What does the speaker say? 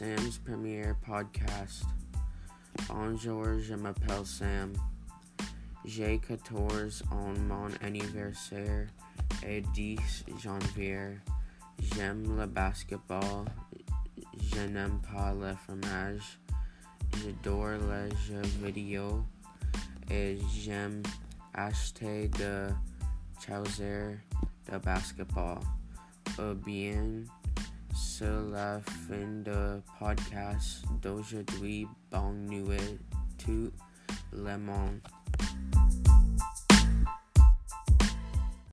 Sam's premiere podcast. Bonjour, je m'appelle Sam. J'ai 14 en mon anniversaire et 10 janvier. J'aime le basketball. Je n'aime pas le fromage. J'adore les jeux vidéo et j'aime acheter de trousers de basketball. Bien, c'est la fin de podcast d'aujourd'hui. Bonne nuit tout le monde.